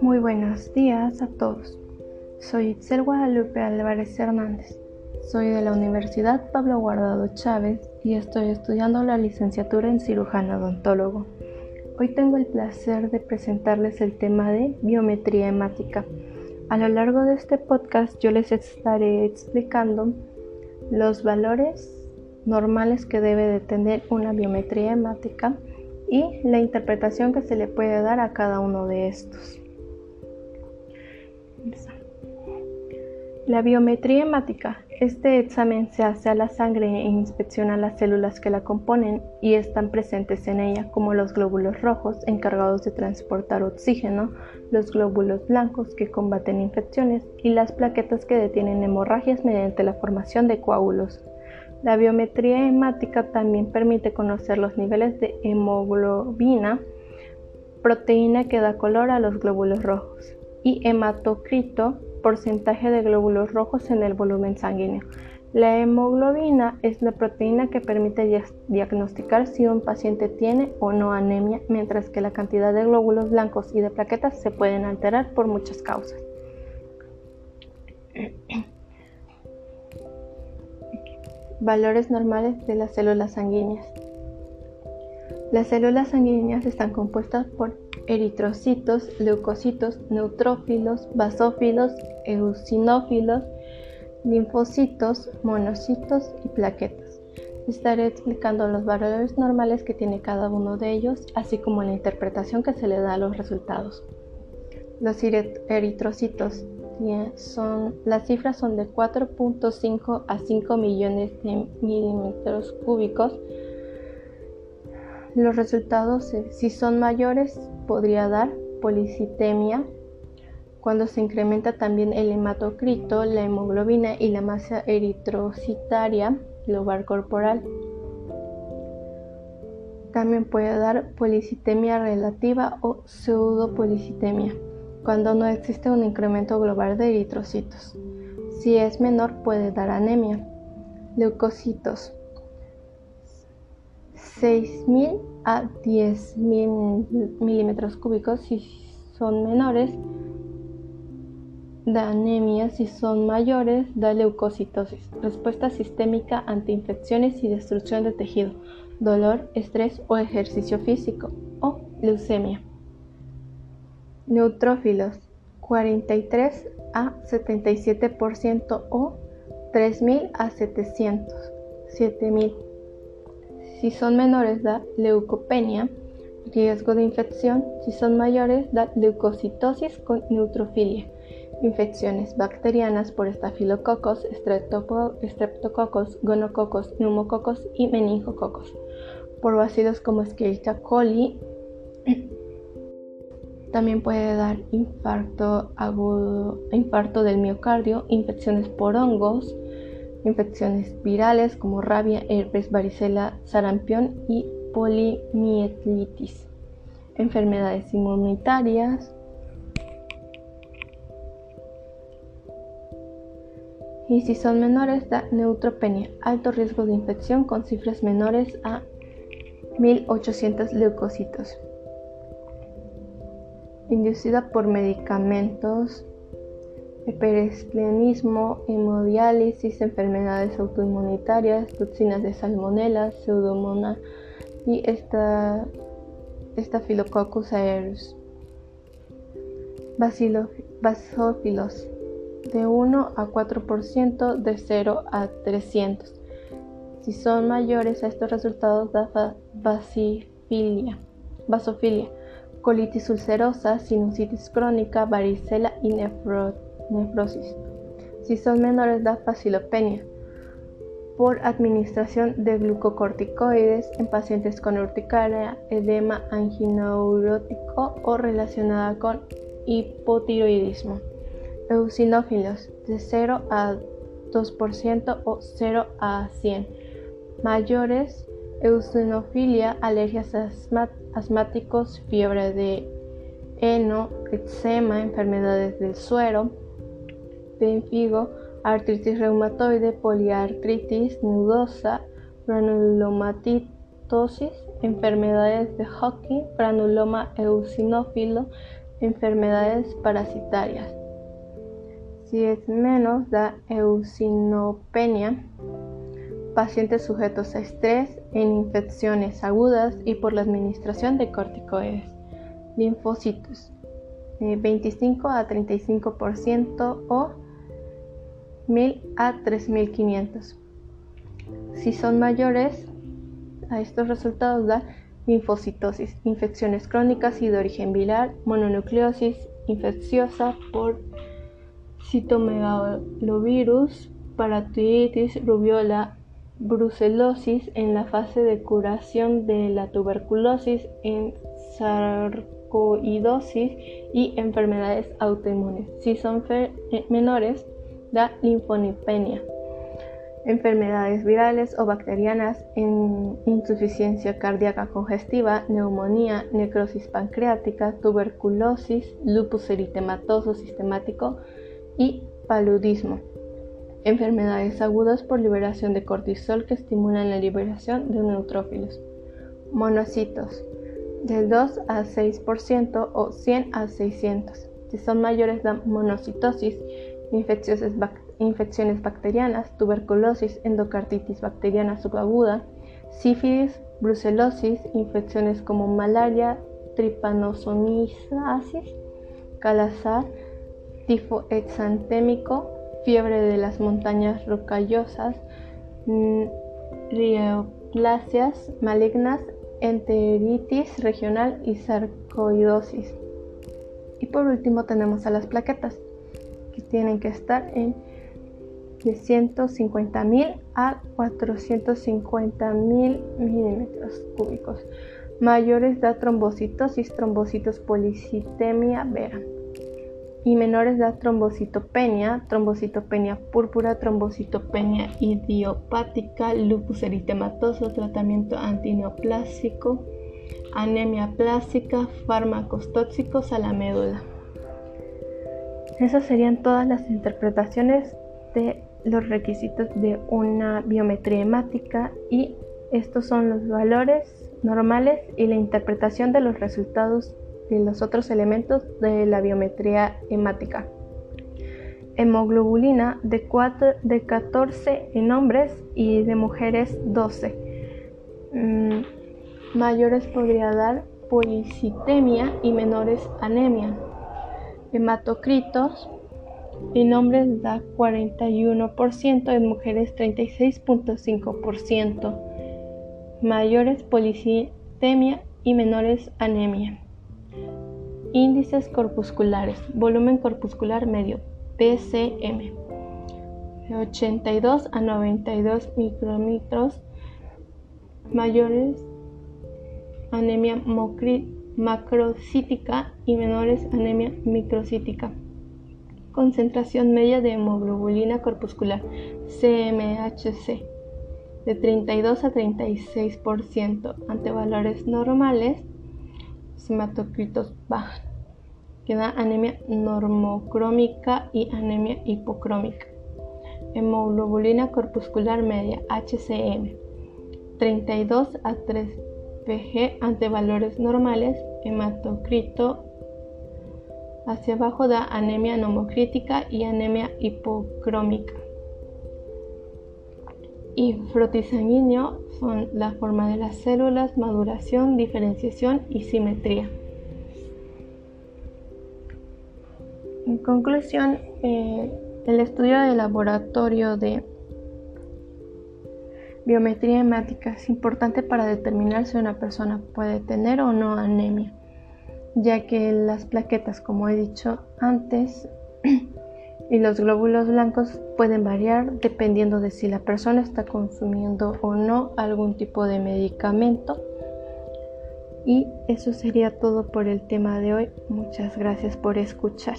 Muy buenos días a todos. Soy Itzel Guadalupe Álvarez Hernández. Soy de la Universidad Pablo Guardado Chávez y estoy estudiando la licenciatura en cirujano odontólogo. Hoy tengo el placer de presentarles el tema de biometría hemática. A lo largo de este podcast yo les estaré explicando los valores normales que debe de tener una biometría hemática y la interpretación que se le puede dar a cada uno de estos. La biometría hemática. Este examen se hace a la sangre e inspecciona las células que la componen y están presentes en ella, como los glóbulos rojos encargados de transportar oxígeno, los glóbulos blancos que combaten infecciones y las plaquetas que detienen hemorragias mediante la formación de coágulos. La biometría hemática también permite conocer los niveles de hemoglobina, proteína que da color a los glóbulos rojos, y hematocrito, porcentaje de glóbulos rojos en el volumen sanguíneo. La hemoglobina es la proteína que permite diagnosticar si un paciente tiene o no anemia, mientras que la cantidad de glóbulos blancos y de plaquetas se pueden alterar por muchas causas. Valores normales de las células sanguíneas. Las células sanguíneas están compuestas por eritrocitos, leucocitos, neutrófilos, basófilos, eosinófilos, linfocitos, monocitos y plaquetas. Estaré explicando los valores normales que tiene cada uno de ellos, así como la interpretación que se le da a los resultados. Los eritrocitos son, las cifras son de 4.5 a 5 millones de milímetros cúbicos los resultados, eh, si son mayores, podría dar policitemia, cuando se incrementa también el hematocrito, la hemoglobina y la masa eritrocitaria global corporal. También puede dar policitemia relativa o pseudopolicitemia, cuando no existe un incremento global de eritrocitos. Si es menor, puede dar anemia. Leucocitos 6.000 a 10.000 milímetros cúbicos si son menores, da anemia si son mayores, da leucocitosis, respuesta sistémica ante infecciones y destrucción de tejido, dolor, estrés o ejercicio físico, o leucemia. Neutrófilos, 43 a 77% o 3.000 a 700, 7.000 si son menores da leucopenia, riesgo de infección. Si son mayores da leucocitosis con neutrofilia. Infecciones bacterianas por estafilococos, streptococos, gonococos, neumococos y meningococos. Por bacilos como Escherichia coli. También puede dar infarto agudo, infarto del miocardio, infecciones por hongos, infecciones virales como rabia, herpes, varicela, sarampión y polimielitis, enfermedades inmunitarias, y si son menores da neutropenia, alto riesgo de infección con cifras menores a 1800 leucocitos. Inducida por medicamentos hiperesplenismo, hemodiálisis, enfermedades autoinmunitarias, toxinas de salmonella, pseudomonas y esta, Staphylococcus aureus. Basófilos de 1 a 4% de 0 a 300. Si son mayores a estos resultados da basofilia, colitis ulcerosa, sinusitis crónica, varicela y nefrotis nefrosis. Si son menores da facilopenia por administración de glucocorticoides en pacientes con urticaria, edema angineurótico o relacionada con hipotiroidismo. Eosinófilos de 0 a 2% o 0 a 100. Mayores, eosinofilia, alergias asmáticos, fiebre de heno, eczema, enfermedades del suero, pemfigo, artritis reumatoide, poliartritis nudosa, granulomatitis leucoptosis, enfermedades de Hodgkin, granuloma eosinófilo, enfermedades parasitarias. Si es menos, da eosinopenia, pacientes sujetos a estrés, en infecciones agudas y por la administración de corticoides. Linfocitos, 25 a 35% o 1000 a 3500. Si son mayores a estos resultados da linfocitosis, infecciones crónicas y de origen viral, mononucleosis infecciosa por citomegalovirus, paratitis, rubiola, brucelosis en la fase de curación de la tuberculosis, en sarcoidosis y enfermedades autoinmunes. Si son eh, menores, da linfonipenia enfermedades virales o bacterianas, en insuficiencia cardíaca congestiva, neumonía, necrosis pancreática, tuberculosis, lupus eritematoso sistemático y paludismo. Enfermedades agudas por liberación de cortisol que estimulan la liberación de neutrófilos. Monocitos, del 2 a 6% o 100 a 600. Si son mayores, dan monocitosis, infecciones bacterianas infecciones bacterianas, tuberculosis, endocarditis bacteriana subaguda, sífilis, brucelosis, infecciones como malaria, tripanosomiasis, calazar, tifo exantémico, fiebre de las montañas rocallosas, rioplasias malignas, enteritis regional y sarcoidosis. Y por último tenemos a las plaquetas, que tienen que estar en de 150.000 a 450.000 milímetros cúbicos. Mayores da trombocitosis, trombocitos policitemia vera. Y menores da trombocitopenia, trombocitopenia púrpura, trombocitopenia idiopática, lupus eritematoso, tratamiento antineoplásico, anemia plástica, fármacos tóxicos a la médula. Esas serían todas las interpretaciones de los requisitos de una biometría hemática y estos son los valores normales y la interpretación de los resultados de los otros elementos de la biometría hemática. Hemoglobulina de, 4, de 14 en hombres y de mujeres 12. Mm, mayores podría dar policitemia y menores anemia. Hematocritos en hombres da 41%, en mujeres 36.5%, mayores policitemia y menores anemia. Índices corpusculares, volumen corpuscular medio, PCM, de 82 a 92 micrómetros, mayores anemia macrocítica y menores anemia microcítica. Concentración media de hemoglobulina corpuscular, CMHC, de 32 a 36%, ante valores normales, hematocritos bajan, que da anemia normocrómica y anemia hipocrómica. Hemoglobulina corpuscular media, HCM, 32 a 3 pg ante valores normales, hematocrito Hacia abajo da anemia nomocrítica y anemia hipocrómica. Y frotisanguíneo son la forma de las células, maduración, diferenciación y simetría. En conclusión, eh, el estudio de laboratorio de biometría hemática es importante para determinar si una persona puede tener o no anemia ya que las plaquetas, como he dicho antes, y los glóbulos blancos pueden variar dependiendo de si la persona está consumiendo o no algún tipo de medicamento. Y eso sería todo por el tema de hoy. Muchas gracias por escuchar.